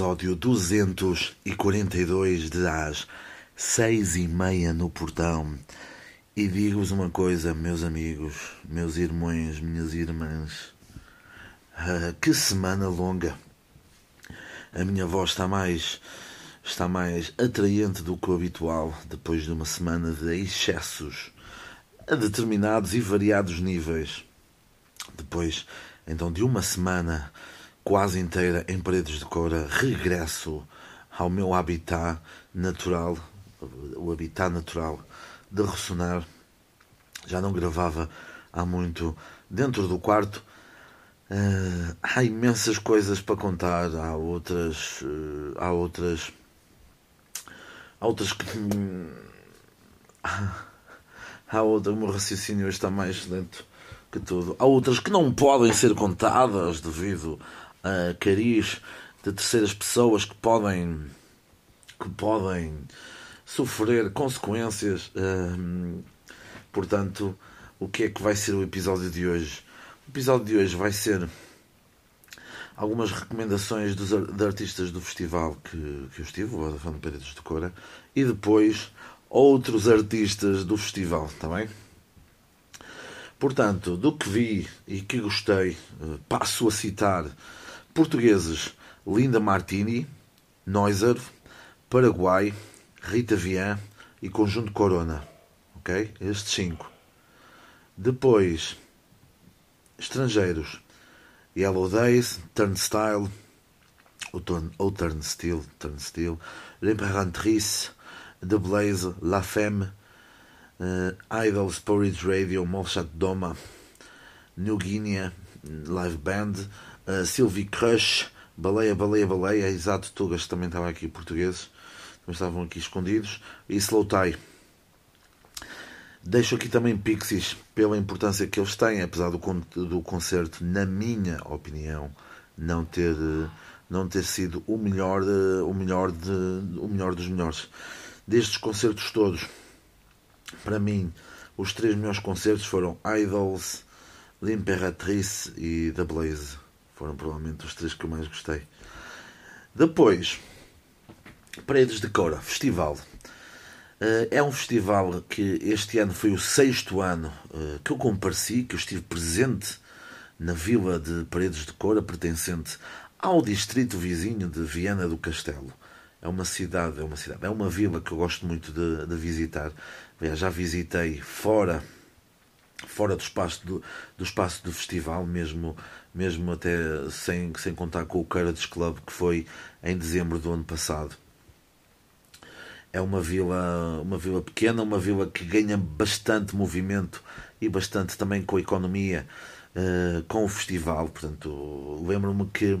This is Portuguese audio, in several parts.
episódio 242 de às seis e meia no portão. E digo-vos uma coisa, meus amigos, meus irmãos, minhas irmãs. Uh, que semana longa. A minha voz está mais está mais atraente do que o habitual depois de uma semana de excessos a determinados e variados níveis. Depois, então, de uma semana quase inteira em paredes de cora, regresso ao meu habitat natural, o habitat natural de ressonar. Já não gravava há muito dentro do quarto. Uh, há imensas coisas para contar, há outras, uh, há outras, há outras que há outra, o meu raciocínio está mais lento que tudo. Há outras que não podem ser contadas devido uh, cariz de terceiras pessoas que podem que podem sofrer consequências. Uh, portanto, o que é que vai ser o episódio de hoje? O episódio de hoje vai ser algumas recomendações dos, de artistas do festival que, que eu estive, o Adafano Paredes de Cora, e depois outros artistas do festival, está bem? Portanto, do que vi e que gostei, eh, passo a citar Portugueses: Linda Martini, Noiser, Paraguai, Rita Vian e Conjunto Corona. Ok? Estes cinco. Depois, estrangeiros: Yellow Days, Turnstile, ou, turn, ou Turnstile, Turnstile, L'Imperatrice, The Blaze, La Femme, uh, Idols, Porridge Radio, Molchat Doma, New Guinea, Live Band, Sylvie Crush, Baleia, Baleia, Baleia, exato, Tugas também estavam aqui portugueses, também estavam aqui escondidos, e Slow Tie. Deixo aqui também Pixies pela importância que eles têm, apesar do, do concerto, na minha opinião, não ter, não ter sido o melhor, o melhor, de, o melhor dos melhores. Destes concertos todos, para mim, os três melhores concertos foram Idols, L'Imperatrice e The Blaze. Foram provavelmente os três que eu mais gostei. Depois, Paredes de Cora, festival. Eh, é um festival que este ano foi o sexto ano eh, que eu compareci, que eu estive presente na vila de Paredes de Cora, pertencente ao distrito vizinho de Viana do Castelo. É uma cidade, é uma cidade, é uma vila que eu gosto muito de, de visitar. Já visitei fora fora do espaço do, do espaço do festival, mesmo, mesmo até sem, sem contar com o Carrots Club que foi em dezembro do ano passado. É uma vila, uma vila pequena, uma vila que ganha bastante movimento e bastante também com a economia, uh, com o festival. Portanto, lembro-me que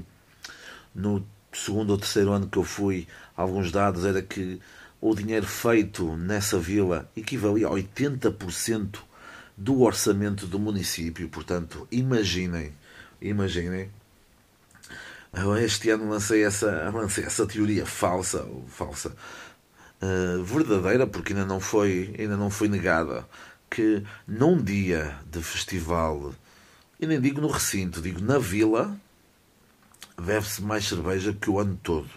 no segundo ou terceiro ano que eu fui, alguns dados era que o dinheiro feito nessa vila equivalia a 80% do orçamento do município. Portanto, imaginem, imaginem. Este ano lancei essa, lancei essa teoria falsa, falsa, uh, verdadeira, porque ainda não foi, ainda não foi negada, que num dia de festival, e nem digo no recinto, digo na vila, bebe-se mais cerveja que o ano todo.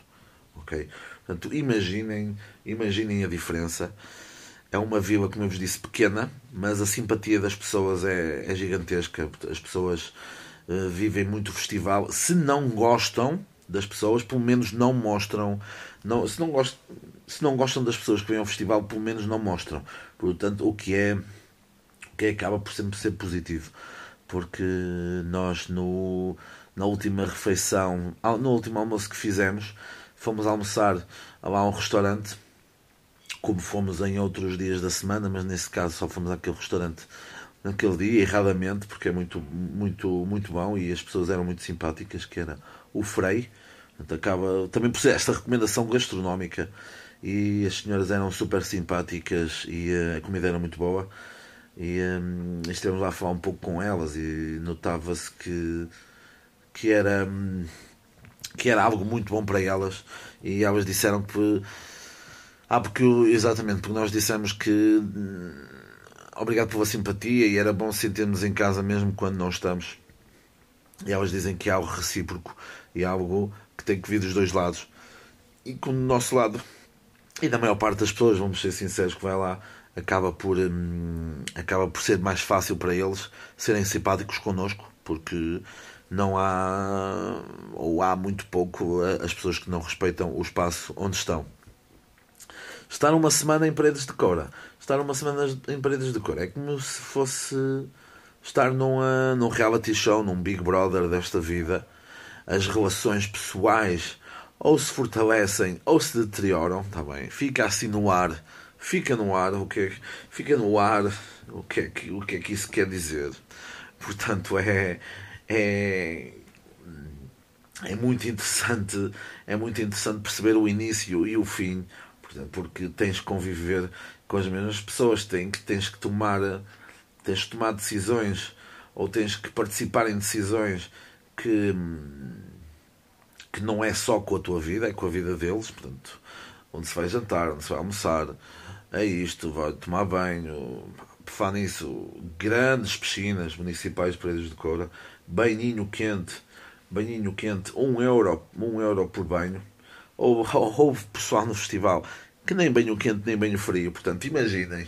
Ok? Portanto, imaginem, imaginem a diferença. É uma vila, como eu vos disse, pequena, mas a simpatia das pessoas é, é gigantesca. As pessoas uh, vivem muito o festival. Se não gostam das pessoas, pelo menos não mostram. Não, se, não gostam, se não gostam das pessoas que vêm ao festival, pelo menos não mostram. Portanto, o que é, o que é, acaba por sempre ser positivo. Porque nós, no, na última refeição, no último almoço que fizemos, fomos almoçar lá a um restaurante como fomos em outros dias da semana, mas nesse caso só fomos àquele restaurante naquele dia, erradamente, porque é muito, muito, muito bom e as pessoas eram muito simpáticas, que era o Frei. Portanto, acaba também por ser esta recomendação gastronómica e as senhoras eram super simpáticas e eh, a comida era muito boa. E um, estivemos lá a falar um pouco com elas e notava-se que, que, era, hum, que era algo muito bom para elas. E elas disseram que ah, porque exatamente, porque nós dissemos que hum, obrigado pela simpatia e era bom sentirmos em casa mesmo quando não estamos. E elas dizem que é algo recíproco e algo que tem que vir dos dois lados. E com o nosso lado, e da maior parte das pessoas, vamos ser sinceros, que vai lá, acaba por, hum, acaba por ser mais fácil para eles serem simpáticos connosco, porque não há, ou há muito pouco, as pessoas que não respeitam o espaço onde estão. Estar uma semana em paredes de cora. Estar uma semana em paredes de cora é como se fosse estar numa, num reality show, num Big Brother desta vida. As relações pessoais ou se fortalecem ou se deterioram, está bem? Fica assim no ar. Fica no ar o que é, fica no ar o que é que o que é que isso quer dizer. Portanto, é é é muito interessante é muito interessante perceber o início e o fim porque tens que conviver com as mesmas pessoas tens que tens que tomar tens que tomar decisões ou tens que participar em decisões que que não é só com a tua vida é com a vida deles portanto onde se vai jantar onde se vai almoçar é isto vai tomar banho falar nisso grandes piscinas municipais Paredes de Coura banhinho quente, banhinho quente, um euro, um euro por banho. Houve, houve pessoal no festival que nem banho quente nem banho frio, portanto, imaginem,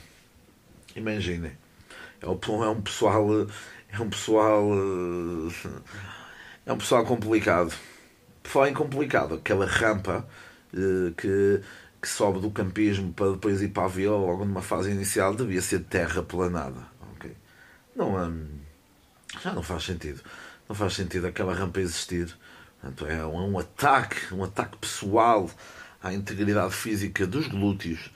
imaginem. É um, é pessoal, é um pessoal, é um pessoal complicado. Falar em complicado, aquela rampa eh, que, que sobe do campismo para depois ir para a vila, logo numa fase inicial, devia ser terra planada. Okay? Não, hum, já não faz sentido. Não faz sentido aquela rampa existir. Portanto, é um, é um ataque, um ataque pessoal à integridade física dos glúteos.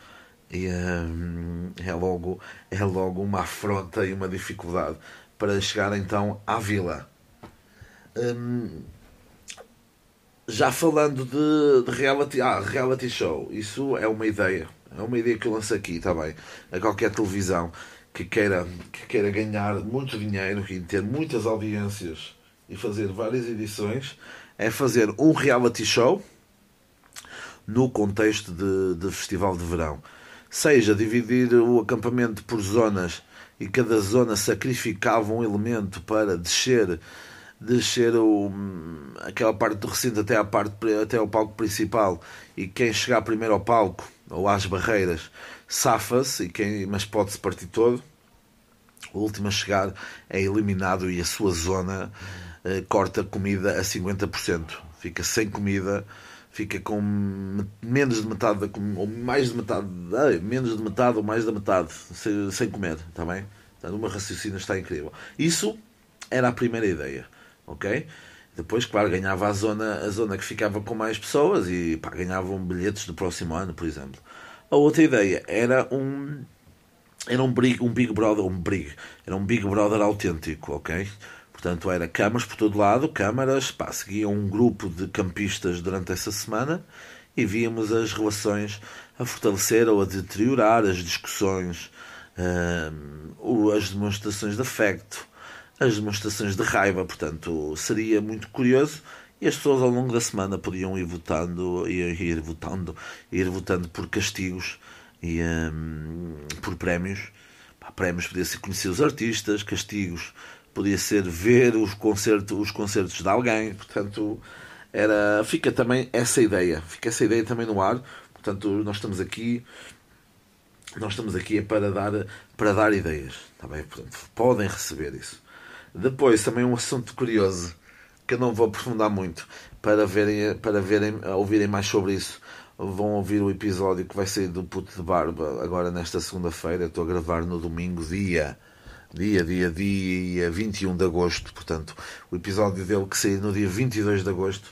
E hum, é, logo, é logo uma afronta e uma dificuldade para chegar então à vila. Hum, já falando de, de, reality, ah, reality show, isso é uma ideia. É uma ideia que eu lanço aqui, está bem? A qualquer televisão que queira, que queira ganhar muito dinheiro e ter muitas audiências e fazer várias edições, é fazer um reality show no contexto de, de festival de verão. Seja dividir o acampamento por zonas e cada zona sacrificava um elemento para descer descer o, aquela parte do recinto até, a parte, até ao palco principal e quem chegar primeiro ao palco ou às barreiras safa-se, e quem, mas pode-se partir todo. O último a chegar é eliminado e a sua zona uh, corta comida a 50%. Fica sem comida, fica com menos de metade, ou mais de metade, menos de metade ou mais da metade, sem, sem comer, está bem? Portanto, uma raciocínio está incrível. Isso era a primeira ideia, ok? Depois, claro, ganhava a zona, a zona que ficava com mais pessoas e pá, ganhavam bilhetes do próximo ano, por exemplo. A outra ideia era um era um big, um big brother, um big, era um big brother autêntico, ok? Portanto, era câmaras por todo lado, câmaras, pá, seguiam um grupo de campistas durante essa semana e víamos as relações a fortalecer ou a deteriorar, as discussões, uh, as demonstrações de afecto, as demonstrações de raiva. Portanto, seria muito curioso e as pessoas ao longo da semana podiam ir votando, ir, ir votando, ir votando por castigos e um, por prémios. Pá, prémios podia ser conhecer os artistas, castigos podia ser ver os concertos, os concertos de alguém. Portanto, era, fica também essa ideia, fica essa ideia também no ar. Portanto, nós estamos aqui, nós estamos aqui para dar, para dar ideias, tá bem? Portanto, podem receber isso. Depois, também um assunto curioso que eu não vou aprofundar muito para verem, para verem, ouvirem mais sobre isso. Vão ouvir o episódio que vai sair do Puto de Barba agora nesta segunda-feira. Estou a gravar no domingo, dia, dia, dia, dia 21 de agosto. Portanto, o episódio dele que sair no dia 22 de agosto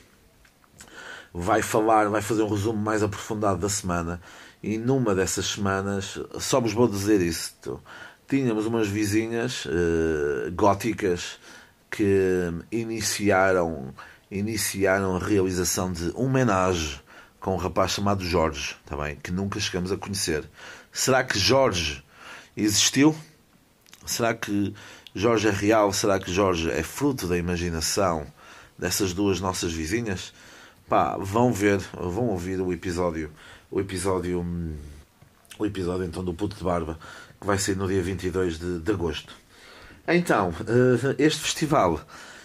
vai falar, vai fazer um resumo mais aprofundado da semana. E numa dessas semanas, só vos vou dizer isto: tínhamos umas vizinhas uh, góticas que iniciaram, iniciaram a realização de homenagem com um rapaz chamado Jorge, também, tá que nunca chegamos a conhecer. Será que Jorge existiu? Será que Jorge é real? Será que Jorge é fruto da imaginação dessas duas nossas vizinhas? Pá, vão ver, vão ouvir o episódio, o episódio, o episódio então do Puto de Barba, que vai ser no dia 22 de, de agosto. Então, eh, este festival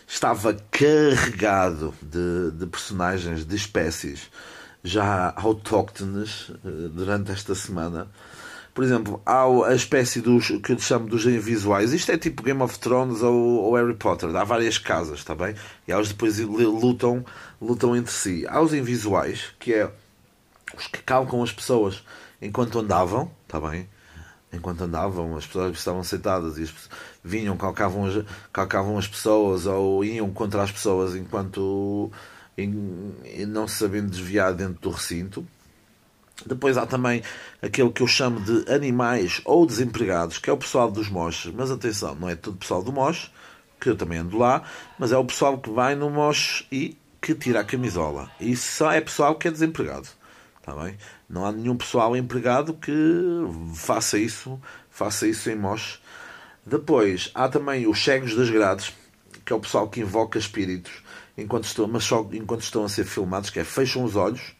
estava carregado de, de personagens, de espécies já autóctones eh, durante esta semana. Por exemplo, há a espécie dos que eu chamo dos invisuais. Isto é tipo Game of Thrones ou, ou Harry Potter. Há várias casas, está bem? E elas depois lutam, lutam entre si. Há os invisuais, que é os que calcam as pessoas enquanto andavam, está bem? Enquanto andavam, as pessoas estavam sentadas e vinham, calcavam as, calcavam as pessoas ou iam contra as pessoas enquanto e não se sabendo desviar dentro do recinto. Depois há também aquele que eu chamo de animais ou desempregados, que é o pessoal dos moches. Mas atenção, não é todo pessoal do moche, que eu também ando lá, mas é o pessoal que vai no moche e que tira a camisola. E só é pessoal que é desempregado. Está bem? Não há nenhum pessoal empregado que faça isso, faça isso em moche. Depois há também os cegos das grades, que é o pessoal que invoca espíritos enquanto estão, mas só enquanto estão a ser filmados, que é fecham os olhos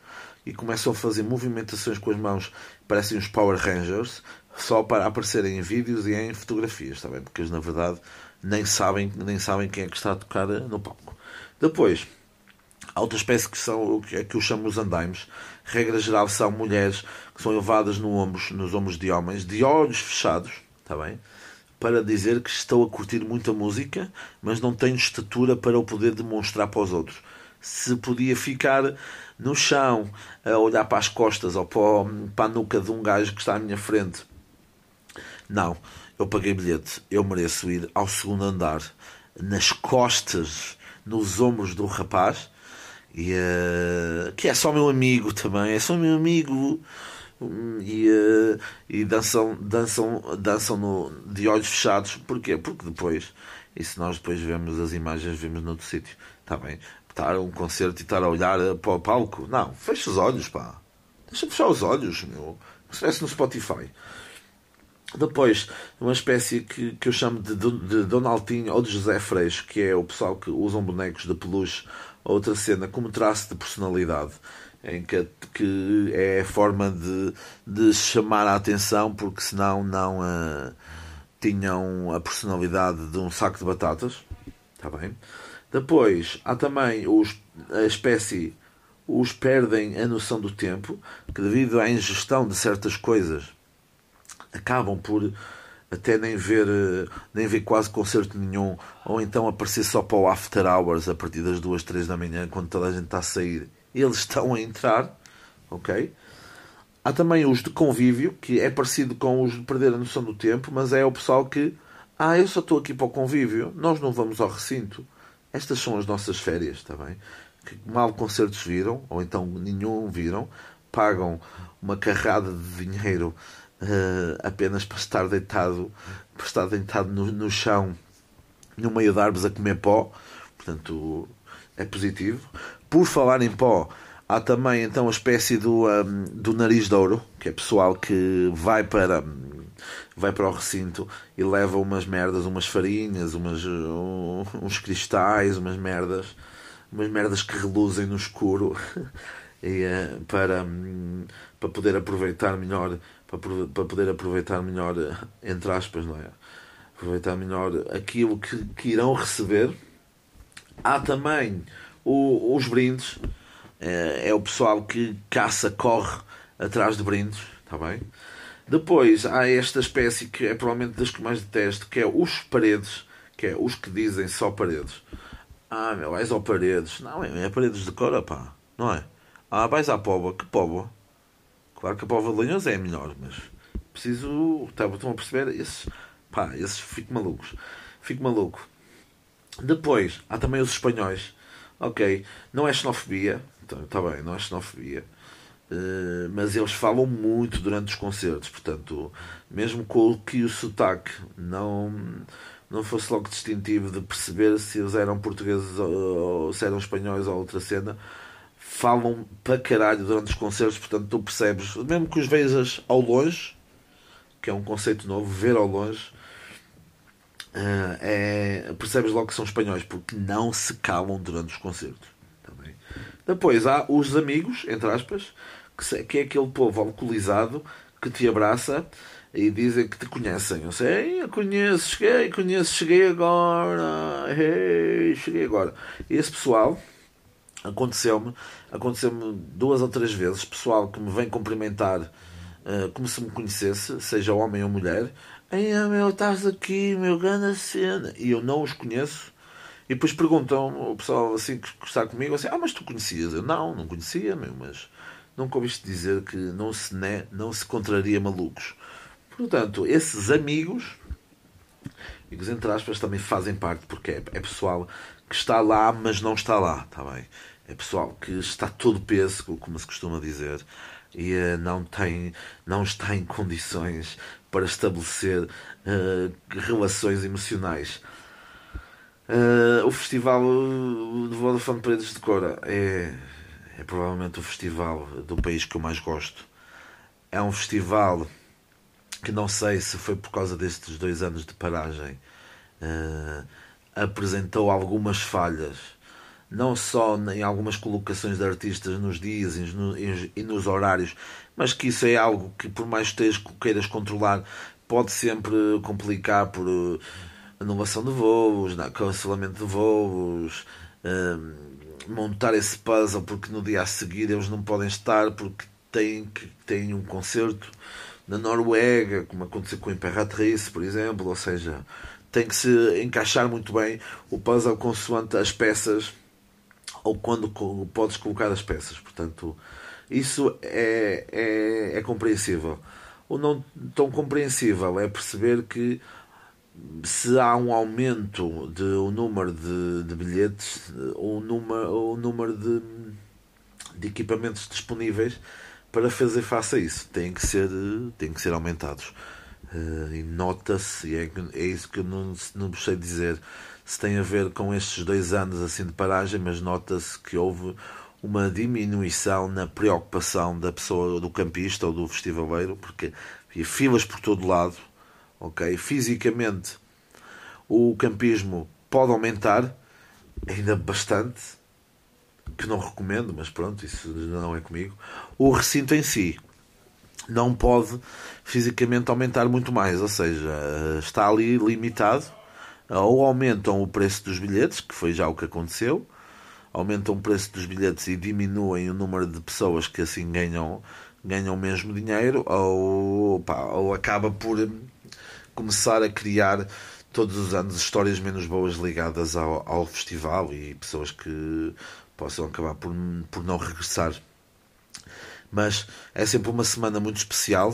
e começam a fazer movimentações com as mãos, parecem os Power Rangers, só para aparecerem em vídeos e em fotografias, bem? Porque eles na verdade nem sabem, nem sabem quem é que está a tocar no palco. Depois, há outra espécie que são que é que eu chamo os andaimes. Regra geral são mulheres que são levadas no ombros, nos ombros de homens, de olhos fechados, está bem? para dizer que estou a curtir muita música, mas não tenho estatura para o poder demonstrar para os outros. Se podia ficar no chão a olhar para as costas ou para a nuca de um gajo que está à minha frente, não, eu paguei bilhete, eu mereço ir ao segundo andar, nas costas, nos ombros do rapaz, e, uh, que é só meu amigo também, é só meu amigo e, uh, e dançam, dançam, dançam no, de olhos fechados. Porquê? Porque depois, e se nós depois vemos as imagens, vemos noutro sítio, está bem? Estar a um concerto e estar a olhar eh, para o palco, não, fecha os olhos, pá, deixa fechar os olhos, meu. Se estivesse no Spotify. Depois, uma espécie que, que eu chamo de, de Donaldinho ou de José Freixo, que é o pessoal que usam bonecos de peluche, outra cena como traço de personalidade em que, que é a forma de, de chamar a atenção, porque senão não uh, tinham a personalidade de um saco de batatas. Está bem? Depois há também os, a espécie, os perdem a noção do tempo, que devido à ingestão de certas coisas acabam por até nem ver, nem ver quase concerto nenhum, ou então aparecer só para o after hours a partir das duas, três da manhã, quando toda a gente está a sair eles estão a entrar, ok? Há também os de convívio, que é parecido com os de perder a noção do tempo, mas é o pessoal que, ah, eu só estou aqui para o convívio, nós não vamos ao recinto. Estas são as nossas férias, está bem? Que mal concertos viram, ou então nenhum viram, pagam uma carrada de dinheiro uh, apenas para estar deitado, para estar deitado no, no chão, no meio de árvores a comer pó. Portanto, é positivo. Por falar em pó, há também então a espécie do, um, do nariz de ouro, que é pessoal que vai para vai para o recinto e leva umas merdas, umas farinhas, umas, um, uns cristais, umas merdas, umas merdas que reluzem no escuro e, uh, para, um, para poder aproveitar melhor, para, para poder aproveitar melhor, entre aspas, não é? Aproveitar melhor aquilo que, que irão receber. Há também o, os brindes. É, é, o pessoal que caça, corre atrás de brindes. Está bem? Depois há esta espécie que é provavelmente das que mais detesto, que é os paredes, que é os que dizem só paredes. Ah, meu, vais ao paredes. Não, é, é paredes de cora, pá. Não é? Ah, vais à povo Que povo Claro que a povo de Lanhoso é melhor, mas preciso. Tá, estão a perceber? Esses, pá, esses fico malucos. Fico maluco. Depois, há também os espanhóis ok, não é xenofobia, está então, bem, não é xenofobia, uh, mas eles falam muito durante os concertos, portanto, mesmo com que o sotaque não, não fosse logo distintivo de perceber se eles eram portugueses ou, se eram espanhóis ou outra cena, falam para caralho durante os concertos, portanto, tu percebes, mesmo que os vejas ao longe, que é um conceito novo, ver ao longe Uh, é, percebes logo que são espanhóis porque não se calam durante os concertos. Também. Depois há os amigos, entre aspas, que, que é aquele povo alcoolizado que te abraça e dizem que te conhecem. Eu sei, eu conheço, cheguei, conheço, cheguei agora, hey, cheguei agora. E esse pessoal aconteceu-me, aconteceu-me duas ou três vezes, pessoal que me vem cumprimentar uh, como se me conhecesse, seja homem ou mulher. Ei, meu, estás aqui, meu, grande cena. E eu não os conheço. E depois perguntam o pessoal assim que está comigo assim, ah, mas tu conhecias? Eu não, não conhecia, meu, mas nunca ouviste dizer que não se, né, não se contraria malucos. Portanto, esses amigos, amigos entre aspas, também fazem parte, porque é, é pessoal que está lá, mas não está lá, está bem? É pessoal que está todo pêssego, como se costuma dizer, e uh, não, tem, não está em condições para estabelecer uh, relações emocionais. Uh, o festival de Vodafone Paredes de Cora é, é provavelmente o festival do país que eu mais gosto. É um festival que não sei se foi por causa destes dois anos de paragem, uh, apresentou algumas falhas, não só em algumas colocações de artistas nos dias e nos horários, mas que isso é algo que, por mais que queiras controlar, pode sempre complicar por uh, anulação de voos, cancelamento de voos. Uh, montar esse puzzle porque no dia a seguir eles não podem estar porque têm, que, têm um concerto na Noruega, como aconteceu com a Imperatrice, por exemplo, ou seja, tem que se encaixar muito bem o puzzle consoante as peças ou quando podes colocar as peças. Portanto, isso é, é, é compreensível. O não tão compreensível é perceber que se há um aumento de o um número de, de bilhetes, o um número, um número de, de equipamentos disponíveis para fazer face a isso têm que ser, têm que ser aumentados. Uh, e nota-se, é, é isso que eu não, não sei dizer, se tem a ver com estes dois anos assim de paragem, mas nota-se que houve uma diminuição na preocupação da pessoa, do campista ou do festivaleiro, porque havia filas por todo lado, ok? Fisicamente o campismo pode aumentar, ainda bastante, que não recomendo, mas pronto, isso não é comigo. O recinto em si não pode fisicamente aumentar muito mais, ou seja, está ali limitado. Ou aumentam o preço dos bilhetes, que foi já o que aconteceu, aumentam o preço dos bilhetes e diminuem o número de pessoas que assim ganham, ganham mesmo dinheiro, ou, pá, ou acaba por começar a criar todos os anos histórias menos boas ligadas ao, ao festival e pessoas que possam acabar por, por não regressar. Mas é sempre uma semana muito especial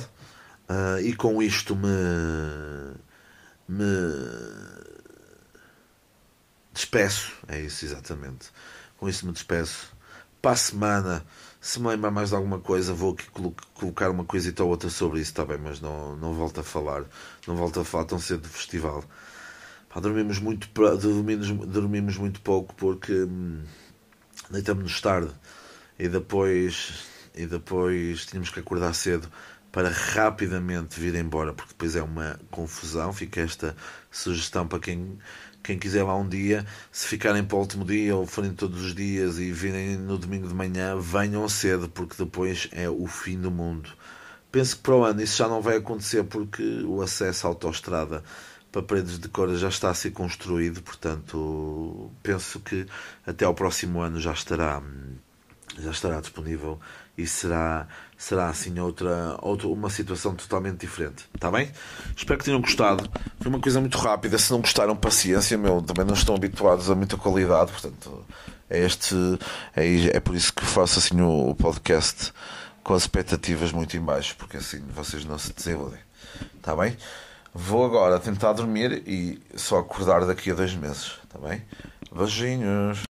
uh, e com isto me, me despeço. É isso exatamente. Com isso me despeço. Para a semana, se me lembrar mais de alguma coisa, vou aqui colocar uma coisita ou outra sobre isso, está bem, mas não, não volto a falar. Não volto a falar tão cedo do festival. Pá, dormimos muito dormimos, dormimos muito pouco porque hum, deitamos-nos tarde e depois, e depois tínhamos que acordar cedo para rapidamente vir embora, porque depois é uma confusão. Fica esta sugestão para quem, quem quiser lá um dia, se ficarem para o último dia ou forem todos os dias e virem no domingo de manhã, venham cedo, porque depois é o fim do mundo. Penso que para o ano isso já não vai acontecer porque o acesso à autoestrada para paredes de cor já está a ser construído, portanto penso que até ao próximo ano já estará já estará disponível e será será assim outra, outra uma situação totalmente diferente, está bem? Espero que tenham gostado. Foi uma coisa muito rápida. Se não gostaram, paciência, meu, também não estão habituados a muita qualidade, portanto é este é, é por isso que faço assim o, o podcast com as expectativas muito em baixo, porque assim vocês não se desiludem, está bem? Vou agora tentar dormir e só acordar daqui a dois meses, tá bem? Beijinhos.